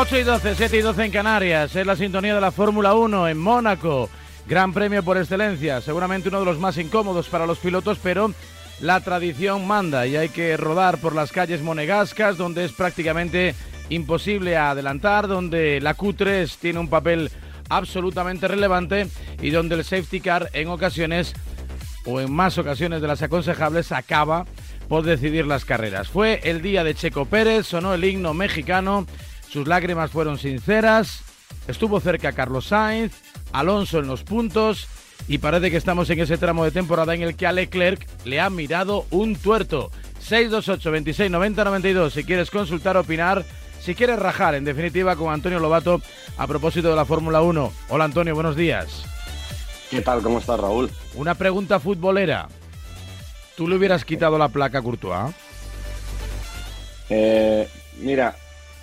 8 y 12, 7 y 12 en Canarias, es la sintonía de la Fórmula 1 en Mónaco. Gran premio por excelencia, seguramente uno de los más incómodos para los pilotos, pero la tradición manda y hay que rodar por las calles monegascas, donde es prácticamente imposible adelantar, donde la Q3 tiene un papel absolutamente relevante y donde el safety car en ocasiones o en más ocasiones de las aconsejables acaba por decidir las carreras. Fue el día de Checo Pérez, sonó el himno mexicano sus lágrimas fueron sinceras, estuvo cerca Carlos Sainz, Alonso en los puntos y parece que estamos en ese tramo de temporada en el que a Leclerc le ha mirado un tuerto. 628 26 90 92 si quieres consultar, opinar, si quieres rajar en definitiva con Antonio Lobato a propósito de la Fórmula 1. Hola Antonio, buenos días. ¿Qué tal? ¿Cómo estás, Raúl? Una pregunta futbolera. ¿Tú le hubieras quitado la placa a Courtois? Eh, mira,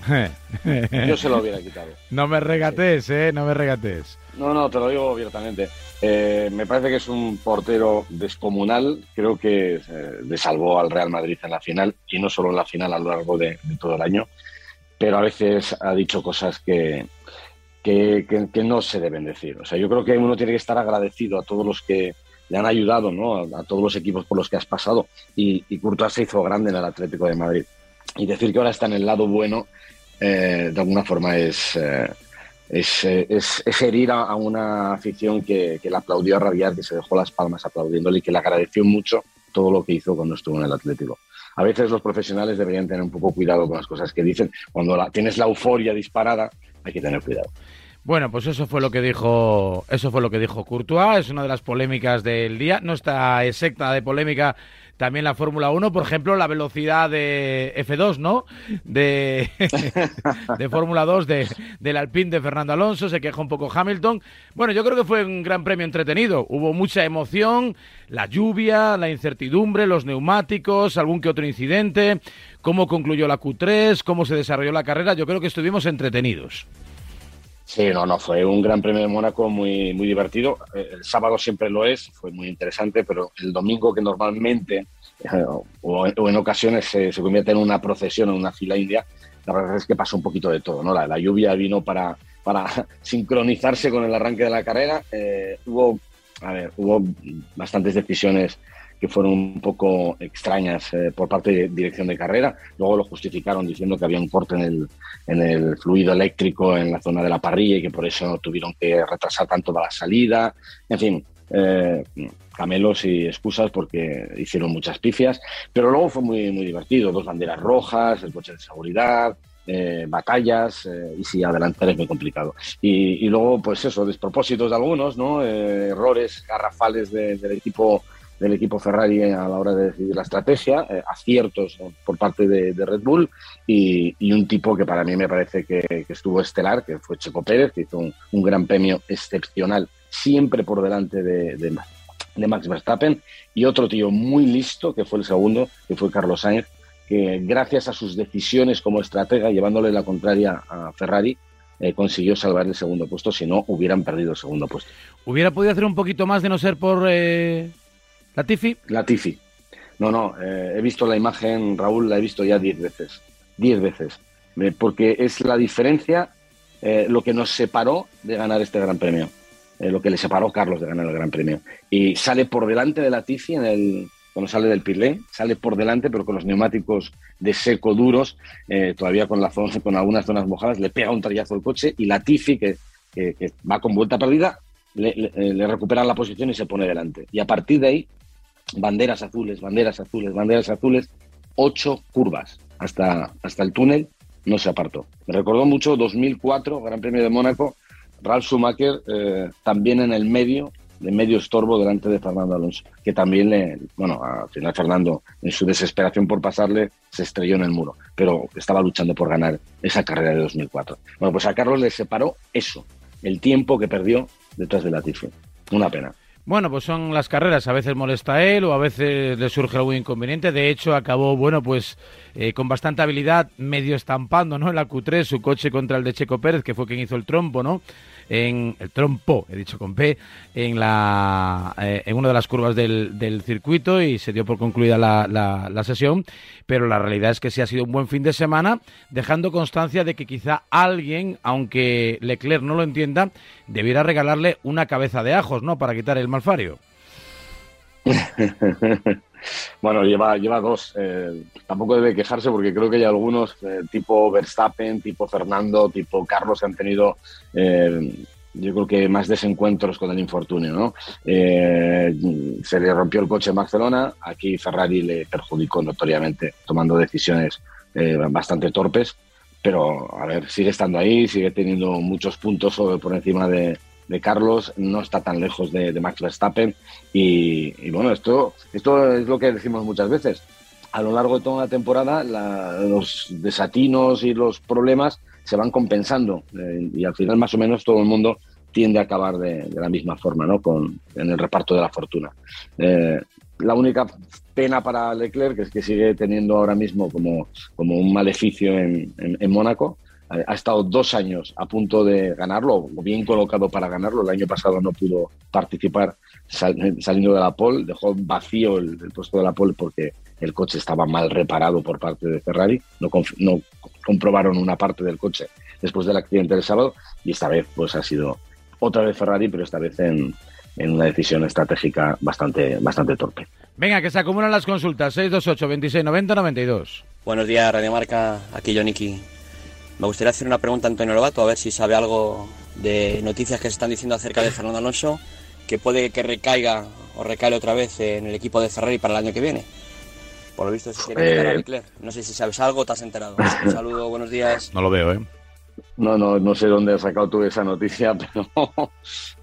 yo se lo hubiera quitado. No me regates, ¿eh? No me regates. No, no, te lo digo abiertamente. Eh, me parece que es un portero descomunal. Creo que eh, le salvó al Real Madrid en la final, y no solo en la final a lo largo de, todo el año, pero a veces ha dicho cosas que, que, no se deben decir. O sea, yo creo que uno tiene que estar agradecido a todos los que le han ayudado, ¿no? A, todos los equipos por los que has pasado. Y, y Courtois se hizo grande en el Atlético de Madrid. Y decir que ahora está en el lado bueno eh, de alguna forma es, eh, eh, es, es, herir a, una afición que, que le aplaudió a rabiar, que se dejó las palmas aplaudiéndole y que le agradeció mucho todo lo que hizo cuando estuvo en el Atlético. A veces los profesionales deberían tener un poco cuidado con las cosas que dicen. Cuando la, tienes la euforia disparada, hay que tener cuidado. Bueno, pues eso fue lo que dijo, eso fue lo que dijo Courtois, es una de las polémicas del día, no está exacta de polémica también la Fórmula 1, por ejemplo, la velocidad de F2, ¿no? De, de Fórmula 2 de, del Alpine de Fernando Alonso, se queja un poco Hamilton. Bueno, yo creo que fue un gran premio entretenido, hubo mucha emoción, la lluvia, la incertidumbre, los neumáticos, algún que otro incidente, cómo concluyó la Q3, cómo se desarrolló la carrera, yo creo que estuvimos entretenidos. Sí, no, no, fue un gran premio de Mónaco muy, muy divertido. Eh, el sábado siempre lo es, fue muy interesante, pero el domingo que normalmente eh, o, en ocasiones se, convierte en una procesión, en una fila india, la verdad es que pasó un poquito de todo, ¿no? La, lluvia vino para, para sincronizarse con el arranque de la carrera. Eh, hubo, a ver, hubo bastantes decisiones que fueron un poco extrañas eh, por parte de dirección de carrera. Luego lo justificaron diciendo que había un corte en el, en el fluido eléctrico en la zona de la parrilla y que por eso tuvieron que retrasar tanto la salida. En fin, eh, camelos y excusas porque hicieron muchas pifias. Pero luego fue muy, muy divertido. Dos banderas rojas, el coche de seguridad, eh, batallas y sí, adelantar es muy complicado. Y, luego, pues eso, despropósitos de algunos, ¿no? errores garrafales del equipo del equipo Ferrari a la hora de decidir la estrategia, eh, aciertos por parte de, Red Bull y, un tipo que para mí me parece que, estuvo estelar, que fue Checo Pérez, que hizo un, gran premio excepcional, siempre por delante de, Max Verstappen, y otro tío muy listo, que fue el segundo, que fue Carlos Sainz, que gracias a sus decisiones como estratega, llevándole la contraria a Ferrari, eh, consiguió salvar el segundo puesto, si no hubieran perdido el segundo puesto. ¿Hubiera podido hacer un poquito más de no ser por eh, ¿Latifi? Latifi. No, no, eh, he visto la imagen, Raúl, la he visto ya diez veces. Diez veces. Eh, porque es la diferencia, eh, lo que nos separó de ganar este Gran Premio. lo que le separó a Carlos de ganar el Gran Premio. Y sale por delante de Latifi en el, cuando sale del Pirlé, sale por delante, pero con los neumáticos de seco duros, todavía con, la zona, con algunas zonas mojadas, le pega un tallazo al coche y Latifi, que, que, va con vuelta perdida, le, le, le recupera la posición y se pone delante. Y a partir de ahí banderas azules, banderas azules, banderas azules, ocho curvas hasta, hasta el túnel, no se apartó. Me recordó mucho 2004, Gran Premio de Mónaco, Ralf Schumacher eh, también en el medio, de medio estorbo delante de Fernando Alonso, que también le, bueno, al final Fernando en su desesperación por pasarle se estrelló en el muro, pero estaba luchando por ganar esa carrera de 2004. Bueno, pues a Carlos le separó eso, el tiempo que perdió detrás de la Latifi. Una pena. Bueno, pues son las carreras. A veces molesta a él o a veces le surge algún inconveniente. De hecho, acabó, bueno, pues eh, con bastante habilidad, medio estampando, ¿no? En la Q3 su coche contra el de Checo Pérez, que fue quien hizo el trompo, ¿no? en el trompo, he dicho con P, en, la, eh, en una de las curvas del, del, circuito y se dio por concluida la, la, sesión, pero la realidad es que sí ha sido un buen fin de semana, dejando constancia de que quizá alguien, aunque Leclerc no lo entienda, debiera regalarle una cabeza de ajos, ¿no?, para quitar el malfario. Bueno, lleva, lleva dos. Eh, tampoco debe quejarse porque creo que hay algunos, eh, tipo Verstappen, tipo Fernando, tipo Carlos, que han tenido, eh, yo creo que más desencuentros con el infortunio. ¿no? se le rompió el coche en Barcelona, aquí Ferrari le perjudicó notoriamente, tomando decisiones bastante torpes. Pero, a ver, sigue estando ahí, sigue teniendo muchos puntos por encima de, de Carlos, no está tan lejos de, Max Verstappen. Y, bueno, esto, esto es lo que decimos muchas veces. A lo largo de toda la temporada, los desatinos y los problemas se van compensando eh, y al final más o menos todo el mundo tiende a acabar de, la misma forma, ¿no? Con, en el reparto de la fortuna. Eh, la única pena para Leclerc es que sigue teniendo ahora mismo como, como un maleficio en, en Mónaco, ha estado dos años a punto de ganarlo, o bien colocado para ganarlo. El año pasado no pudo participar saliendo de la pole, dejó vacío el, puesto de la pole porque el coche estaba mal reparado por parte de Ferrari. No, no comprobaron una parte del coche después del accidente del sábado y esta vez pues ha sido otra vez Ferrari, pero esta vez en, en una decisión estratégica bastante, bastante torpe. Venga, que se acumulan las consultas. 628 26 90 92. Buenos días, Radio Marca. Aquí Joniki. Me gustaría hacer una pregunta a Antonio Lobato, a ver si sabe algo de noticias que se están diciendo acerca de Fernando Alonso, que puede que recaiga o recale otra vez en el equipo de Ferrari para el año que viene. Por lo visto, si quiere eh... No sé si sabes algo, te has enterado. Un saludo, buenos días. No lo veo, ¿eh? No, no, no sé dónde has sacado tú esa noticia, pero,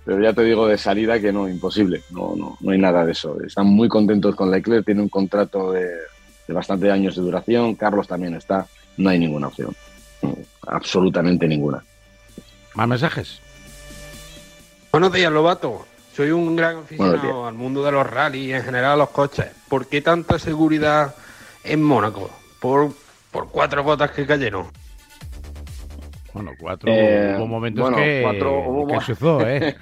pero ya te digo de salida que no, imposible. No, no, no hay nada de eso. Están muy contentos con Leclerc, tiene un contrato de, de bastante años de duración. Carlos también está. No hay ninguna opción absolutamente ninguna. ¿Más mensajes? Buenos días, Lobato. Soy un gran aficionado al mundo de los rallies y en general a los coches. ¿Por qué tanta seguridad en Mónaco? Por, por cuatro botas que cayeron. Bueno, cuatro eh, hubo momentos que, cuatro, hubo, que ¿eh?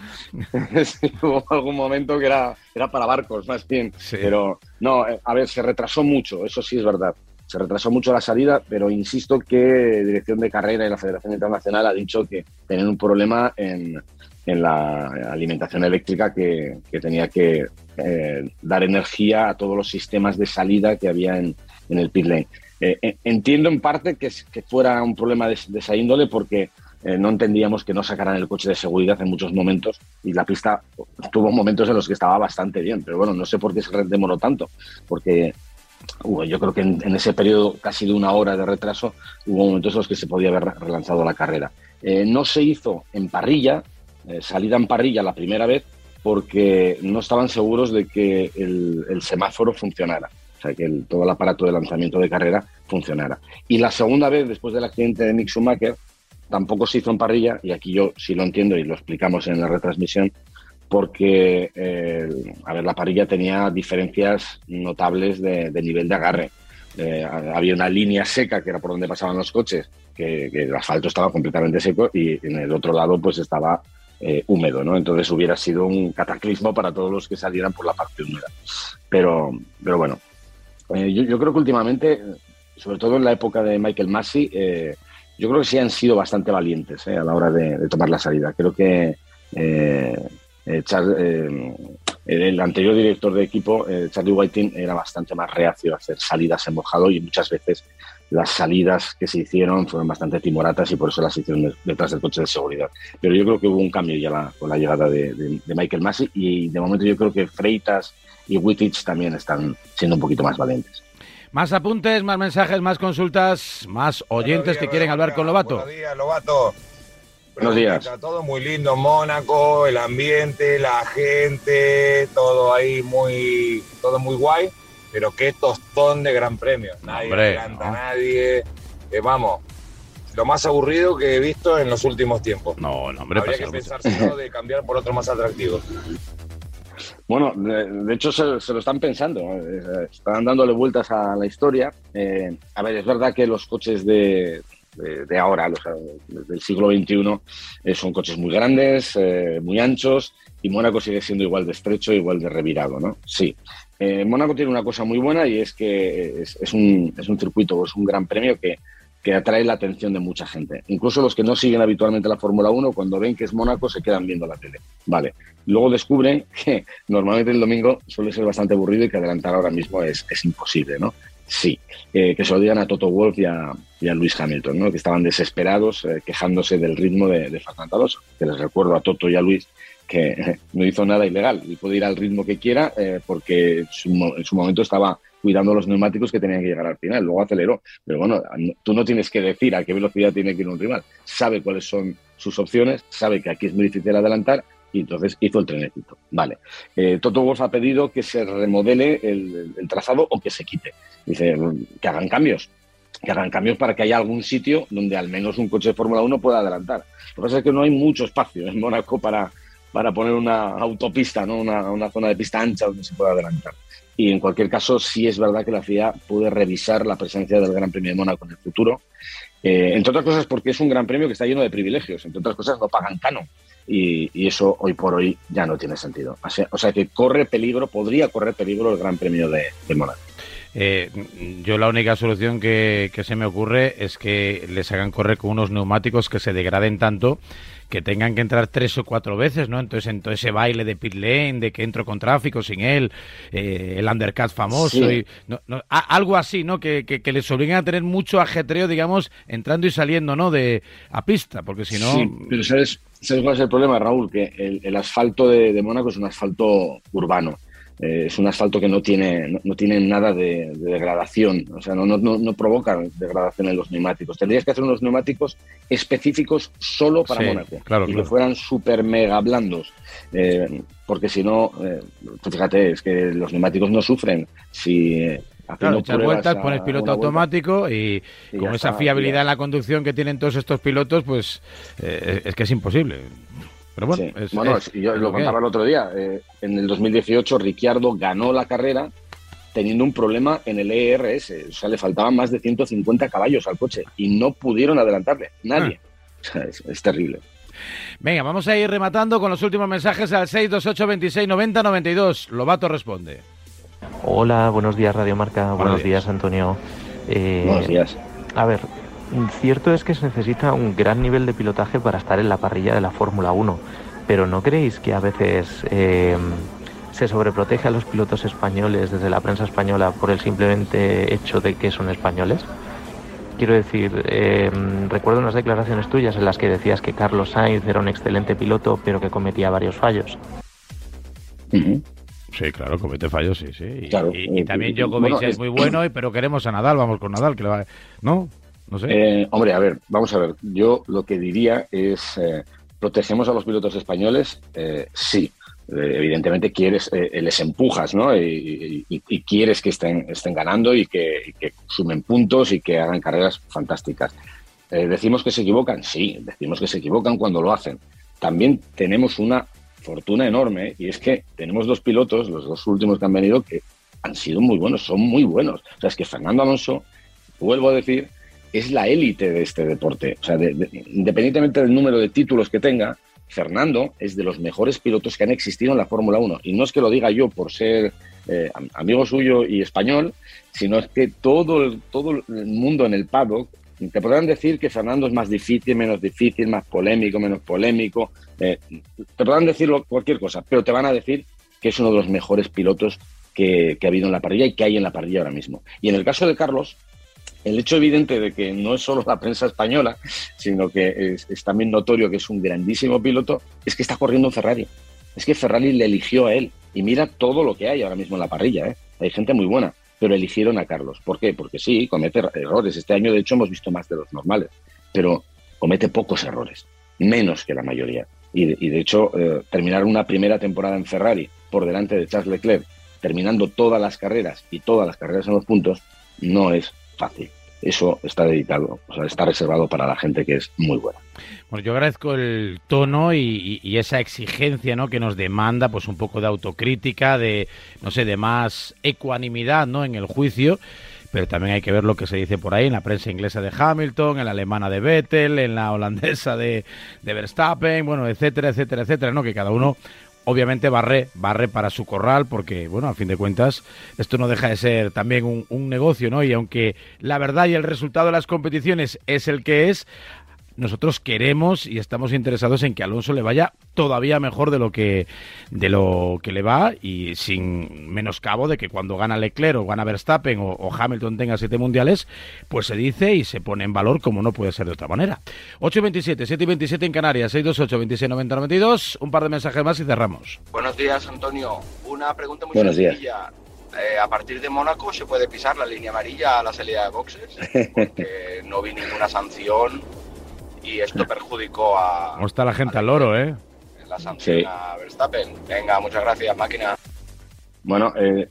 hubo algún momento que era, era para barcos, más bien. Pero no, eh, a ver, se retrasó mucho, eso sí es verdad. Se retrasó mucho la salida, pero insisto que Dirección de Carrera y la Federación Internacional ha dicho que tenían un problema en, la alimentación eléctrica que, tenía que eh, dar energía a todos los sistemas de salida que había en, el pit lane. Eh, eh, entiendo en parte que, fuera un problema de, esa índole porque no entendíamos que no sacaran el coche de seguridad en muchos momentos y la pista tuvo momentos en los que estaba bastante bien, pero bueno, no sé por qué se demoró tanto, porque yo creo que en, ese periodo casi de una hora de retraso hubo momentos en los que se podía haber relanzado la carrera. Eh, no se hizo en parrilla, eh, salida en parrilla la primera vez, porque no estaban seguros de que el, semáforo funcionara, o sea, que todo el aparato de lanzamiento de carrera funcionara. Y la segunda vez, después del accidente de Nick Schumacher, tampoco se hizo en parrilla, y aquí yo sí lo entiendo y lo explicamos en la retransmisión, porque eh, a ver, la parrilla tenía diferencias notables de, nivel de agarre. Eh, había una línea seca que era por donde pasaban los coches, que, el asfalto estaba completamente seco y en el otro lado pues estaba eh, húmedo, ¿no? Entonces hubiera sido un cataclismo para todos los que salieran por la parte húmeda. Pero, pero bueno, yo, creo que últimamente, sobre todo en la época de Michael Massey, yo creo que sí han sido bastante valientes a la hora de, tomar la salida. Creo que eh, el anterior director de equipo, eh, Charlie Whiting, era bastante más reacio a hacer salidas en mojado y muchas veces las salidas que se hicieron fueron bastante timoratas y por eso las hicieron detrás del coche de seguridad. Pero yo creo que hubo un cambio ya con la llegada de, Michael Massey y de momento yo creo que Freitas y Wittich también están siendo un poquito más valientes. Más apuntes, más mensajes, más consultas, más oyentes que quieren hablar con Lobato. Buenos días, Lobato. Buenos días. todo muy lindo, Mónaco, el ambiente, la gente, todo ahí muy, todo muy guay, pero qué tostón de gran premio. Nadie hombre, a nadie. Eh, vamos, lo más aburrido que he visto en los últimos tiempos. No, no, hombre, Habría que pensar de cambiar por otro más atractivo. Bueno, de, hecho se, lo están pensando, están dándole vueltas a la historia. Eh, a ver, es verdad que los coches de, de, ahora, los, del siglo XXI, eh, son coches muy grandes, eh, muy anchos, y Mónaco sigue siendo igual de estrecho, igual de revirado, ¿no? Sí. Mónaco tiene una cosa muy buena y es que es, un, es un circuito, es un gran premio que que atrae la atención de mucha gente. Incluso los que no siguen habitualmente la Fórmula 1, cuando ven que es Mónaco, se quedan viendo la tele. Vale. Luego descubren que normalmente el domingo suele ser bastante aburrido y que adelantar ahora mismo es, es imposible, ¿no? Sí, eh, que se lo digan a Toto Wolf y a, Luis Hamilton, ¿no? que estaban desesperados eh, quejándose del ritmo de, de Fernando. Que les recuerdo a Toto y a Luis que no hizo nada ilegal y puede ir al ritmo que quiera eh, porque en su momento estaba cuidando los neumáticos que tenían que llegar al final. Luego aceleró. Pero bueno, tú no tienes que decir a qué velocidad tiene que ir un rival. Sabe cuáles son sus opciones, sabe que aquí es muy difícil adelantar y entonces hizo el trenecito. Vale. Eh, Toto Wolff ha pedido que se remodele el, trazado o que se quite. Dice que hagan cambios. Que hagan cambios para que haya algún sitio donde al menos un coche de Fórmula 1 pueda adelantar. Lo que pasa es que no hay mucho espacio en Mónaco para, para poner una autopista, ¿no? una, una zona de pista ancha donde se pueda adelantar. Y en cualquier caso, sí es verdad que la FIA puede revisar la presencia del Gran Premio de Mónaco en el futuro. Eh, entre otras cosas porque es un gran premio que está lleno de privilegios. Entre otras cosas, no pagan canon. Y, eso hoy por hoy ya no tiene sentido. O sea, que corre peligro, podría correr peligro el Gran Premio de, Mónaco. Eh, yo la única solución que, se me ocurre es que les hagan correr con unos neumáticos que se degraden tanto que tengan que entrar tres o cuatro veces, ¿no? Entonces, en todo ese baile de pit lane, de que entro con tráfico sin él, eh, el undercut famoso, y, algo así, ¿no? Que, que, les obliguen a tener mucho ajetreo, digamos, entrando y saliendo, ¿no? De, a pista, porque si no... Sí, pero ¿sabes, ¿sabes cuál es el problema, Raúl? Que el, asfalto de, de Mónaco es un asfalto urbano. Eh, es un asfalto que no tiene, no, tiene nada de, degradación, o sea, no, no, no, provoca degradación en los neumáticos. Tendrías que hacer unos neumáticos específicos solo para Mónaco y que fueran súper mega blandos, eh, porque si no, eh, fíjate, es que los neumáticos no sufren si Claro, echas vueltas, pones piloto automático y, con esa fiabilidad en la conducción que tienen todos estos pilotos, pues es que es imposible. Pero bueno, yo lo, contaba el otro día. Eh, en el 2018, Ricciardo ganó la carrera teniendo un problema en el ERS. O sea, le faltaban más de 150 caballos al coche y no pudieron adelantarle. Nadie. Ah. es, terrible. Venga, vamos a ir rematando con los últimos mensajes al 628 26 90 92. Lobato responde. Hola, buenos días Radio Marca. Buenos, días. Antonio. Eh, buenos días. A ver, Cierto es que se necesita un gran nivel de pilotaje para estar en la parrilla de la Fórmula 1, pero ¿no creéis que a veces eh, se sobreprotege a los pilotos españoles desde la prensa española por el simplemente hecho de que son españoles? Quiero decir, eh, recuerdo unas declaraciones tuyas en las que decías que Carlos Sainz era un excelente piloto, pero que cometía varios fallos. Sí, claro, comete fallos, sí, sí. Y, y, y también Djokovic es muy bueno, pero queremos a Nadal, vamos con Nadal, que le va... ¿no? Eh, hombre, a ver, vamos a ver. Yo lo que diría es, eh, ¿protegemos a los pilotos españoles? Eh, sí. evidentemente quieres, les empujas, ¿no? Y, quieres que estén, estén ganando y que, sumen puntos y que hagan carreras fantásticas. ¿Decimos que se equivocan? Sí, decimos que se equivocan cuando lo hacen. También tenemos una fortuna enorme y es que tenemos dos pilotos, los dos últimos que han venido, que han sido muy buenos, son muy buenos. O sea, es que Fernando Alonso, vuelvo a decir, es la élite de este deporte. O sea, independientemente del número de títulos que tenga, Fernando es de los mejores pilotos que han existido en la Fórmula 1. Y no es que lo diga yo por ser eh, amigo suyo y español, sino es que todo el, todo el mundo en el paddock te podrán decir que Fernando es más difícil, menos difícil, más polémico, menos polémico. Eh, te podrán decir cualquier cosa, pero te van a decir que es uno de los mejores pilotos que, que ha habido en la parrilla y que hay en la parrilla ahora mismo. Y en el caso de Carlos, el hecho evidente de que no es solo la prensa española, sino que es, también notorio que es un grandísimo piloto, es que está corriendo en Ferrari. Es que Ferrari le eligió a él. Y mira todo lo que hay ahora mismo en la parrilla. ¿eh? Hay gente muy buena, pero eligieron a Carlos. ¿Por qué? Porque sí, comete errores. Este año, de hecho, hemos visto más de los normales, pero comete pocos errores, menos que la mayoría. Y, de hecho, eh, terminar una primera temporada en Ferrari por delante de Charles Leclerc, terminando todas las carreras y todas las carreras en los puntos, no es fácil. eso está dedicado, o sea, está reservado para la gente que es muy buena. Bueno, yo agradezco el tono y, esa exigencia, ¿no? Que nos demanda, pues, un poco de autocrítica, de, no sé, de más ecuanimidad, ¿no? En el juicio pero también hay que ver lo que se dice por ahí en la prensa inglesa de Hamilton, en la alemana de Vettel, en la holandesa de, de Verstappen, bueno, etcétera, etcétera, etcétera, ¿no? Que cada uno obviamente barre, barre para su corral, porque, bueno, a fin de cuentas, esto no deja de ser también un, un, negocio, ¿no? Y aunque la verdad y el resultado de las competiciones es el que es, nosotros queremos y estamos interesados en que Alonso le vaya todavía mejor de lo que de lo que le va y sin menoscabo de que cuando gana Leclerc o gana Verstappen o, Hamilton tenga siete mundiales, pues se dice y se pone en valor como no puede ser de otra manera. 8 y 27, 7 y 27 en Canarias, 628 26 90 92, un par de mensajes más y cerramos. Buenos días, Antonio. Una pregunta muy Buenos sencilla. Eh, a partir de Mónaco se puede pisar la línea amarilla a la salida de boxes porque no vi ninguna sanción y esto perjudicó a... ¿Cómo está la gente al oro, eh? La sanción a Verstappen. Venga, muchas gracias, máquina. Bueno, eh,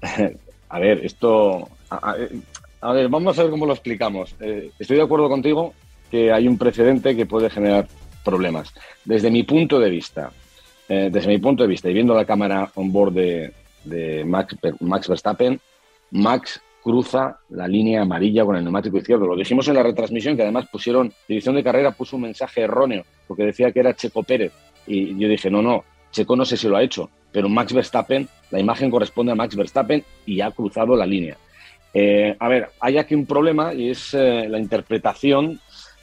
a ver, esto... A, ver, vamos a ver cómo lo explicamos. Eh, estoy de acuerdo contigo que hay un precedente que puede generar problemas. Desde mi punto de vista, eh, desde mi punto de vista, y viendo la cámara on board de, de Max, Max Verstappen, Max cruza la línea amarilla con el neumático izquierdo. Lo dijimos en la retransmisión, que además pusieron, edición de carrera puso un mensaje erróneo, porque decía que era Checo Pérez. Y yo dije, no, no, Checo no sé si lo ha hecho, pero Max Verstappen, la imagen corresponde a Max Verstappen y ha cruzado la línea. Eh, a ver, hay aquí un problema y es eh, la interpretación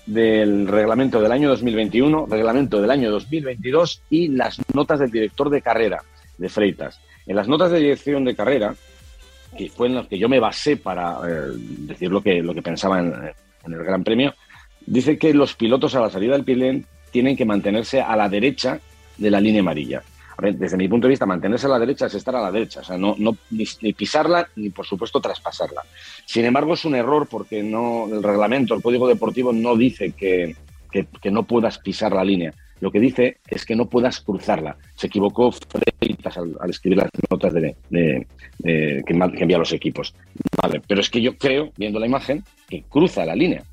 del reglamento del año 2021, reglamento del año 2022 y las notas del director de carrera de Freitas. En las notas de dirección de carrera que fue en los que yo me basé para eh, decir lo que, lo que pensaba en, el Gran Premio, dice que los pilotos a la salida del pilén tienen que mantenerse a la derecha de la línea amarilla. Desde mi punto de vista, mantenerse a la derecha es estar a la derecha, o sea, no, no ni, pisarla ni, por supuesto, traspasarla. Sin embargo, es un error porque no el reglamento, el código deportivo no dice que, que no puedas pisar la línea lo que dice es que no puedas cruzarla. Se equivocó Freitas al, escribir las notas de, que, envía a los equipos. Vale, pero es que yo creo, viendo la imagen, que cruza la línea.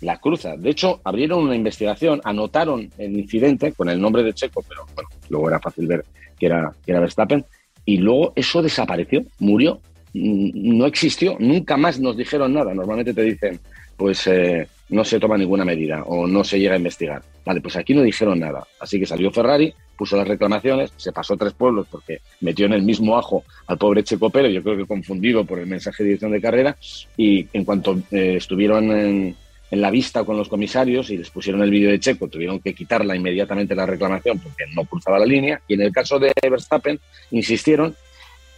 La cruza. De hecho, abrieron una investigación, anotaron el incidente con el nombre de Checo, pero bueno, luego era fácil ver que era, que era Verstappen, y luego eso desapareció, murió, no existió, nunca más nos dijeron nada. Normalmente te dicen, pues eh, no se toma ninguna medida o no se llega a investigar. Vale, pues aquí no dijeron nada. Así que salió Ferrari, puso las reclamaciones, se pasó tres pueblos porque metió en el mismo ajo al pobre Checo Pérez, yo creo que confundido por el mensaje de dirección de carrera, y en cuanto eh, estuvieron en, la vista con los comisarios y les pusieron el vídeo de Checo, tuvieron que quitarla inmediatamente la reclamación porque no cruzaba la línea, y en el caso de Verstappen insistieron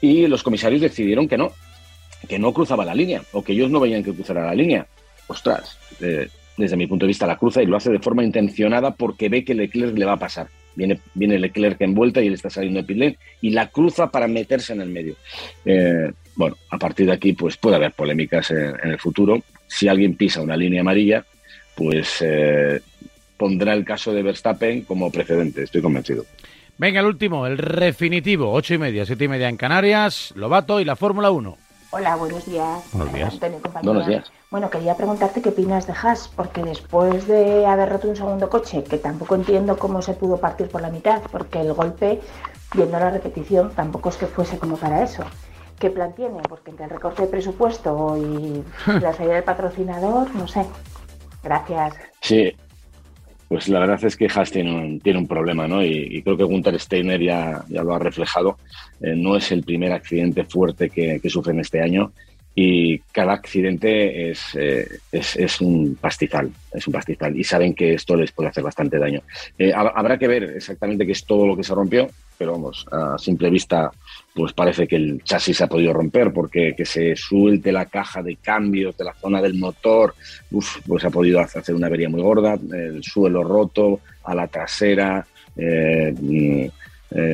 y los comisarios decidieron que no, que no cruzaba la línea, o que ellos no veían que cruzara la línea ostras, eh, desde mi punto de vista la cruza y lo hace de forma intencionada porque ve que Leclerc le va a pasar. Viene, viene Leclerc en vuelta y él está saliendo de pit y la cruza para meterse en el medio. Eh, bueno, a partir de aquí pues puede haber polémicas en, el futuro. Si alguien pisa una línea amarilla, pues eh, pondrá el caso de Verstappen como precedente, estoy convencido. Venga, el último, el definitivo, ocho y media, siete y media en Canarias, Lobato y la Fórmula 1. Hola, buenos días. Buenos días. buenos días. Bueno, quería preguntarte qué opinas de Haas, porque después de haber roto un segundo coche, que tampoco entiendo cómo se pudo partir por la mitad, porque el golpe, viendo la repetición, tampoco es que fuese como para eso. ¿Qué plan tiene? Porque entre el recorte de presupuesto y la salida del patrocinador, no sé. Gracias. Sí, pues la verdad es que Haas tiene un, tiene un problema, ¿no? Y, creo que Gunther Steiner ya, ya lo ha reflejado. Eh, no es el primer accidente fuerte que, que sufren este año y cada accidente es, eh, es, es, un pastizal, es un pastizal y saben que esto les puede hacer bastante daño. Eh, habrá que ver exactamente qué es todo lo que se rompió, pero vamos, a simple vista pues parece que el chasis se ha podido romper porque que se suelte la caja de cambios de la zona del motor, pues ha podido hacer una avería muy gorda, el suelo roto, a la trasera, eh, mm,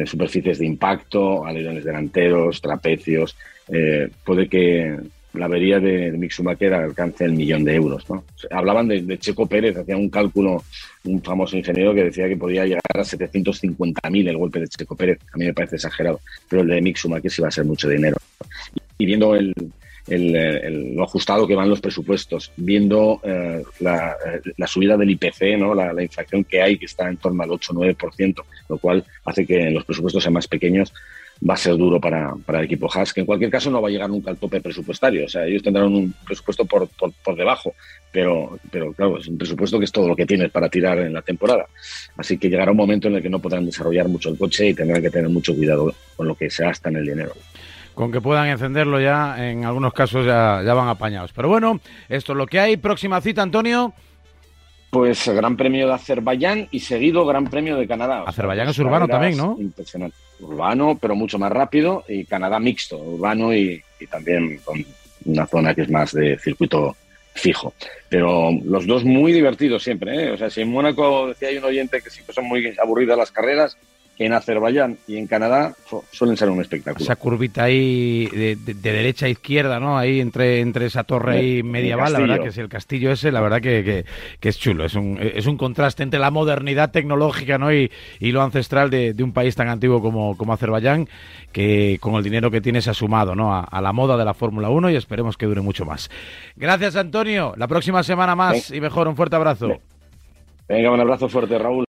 superficies de impacto, alerones delanteros, trapecios. Eh, puede que la avería de, de Mick alcance el millón de euros. ¿no? Hablaban de, Checo Pérez, hacía un cálculo, un famoso ingeniero que decía que podía llegar a 750.000 el golpe de Checo Pérez. A mí me parece exagerado, pero el de Mick Schumacher sí va a ser mucho dinero. Y, viendo el, lo ajustado que van los presupuestos, viendo eh, la, la, subida del IPC, ¿no? La, la, inflación que hay, que está en torno al 8-9%, lo cual hace que los presupuestos sean más pequeños va a ser duro para, para, el equipo Haas, que en cualquier caso no va a llegar nunca al tope presupuestario. O sea, ellos tendrán un presupuesto por, por, por, debajo, pero, pero claro, es un presupuesto que es todo lo que tienes para tirar en la temporada. Así que llegará un momento en el que no podrán desarrollar mucho el coche y tendrán que tener mucho cuidado con lo que se gasta en el dinero con que puedan encenderlo ya, en algunos casos ya, ya van apañados. Pero bueno, esto es lo que hay. Próxima cita, Antonio. Pues Gran Premio de Azerbaiyán y seguido Gran Premio de Canadá. Azerbaiyán es urbano también, ¿no? Impresionante. Urbano, pero mucho más rápido, y Canadá mixto, urbano y, y también con una zona que es más de circuito fijo. Pero los dos muy divertidos siempre, ¿eh? O sea, si en Mónaco decía hay un oyente que siempre son muy aburridas las carreras, en Azerbaiyán y en Canadá suelen ser un espectáculo. Esa curvita ahí de, derecha a izquierda, ¿no? Ahí entre, entre esa torre ahí medieval, la verdad que es el castillo ese, la verdad que, que, es chulo. Es un, es un contraste entre la modernidad tecnológica, ¿no? Y, y lo ancestral de, un país tan antiguo como, como Azerbaiyán, que con el dinero que tiene se ha sumado, ¿no? A, la moda de la Fórmula 1 y esperemos que dure mucho más. Gracias, Antonio. La próxima semana más y mejor. Un fuerte abrazo. Venga, un abrazo fuerte, Raúl.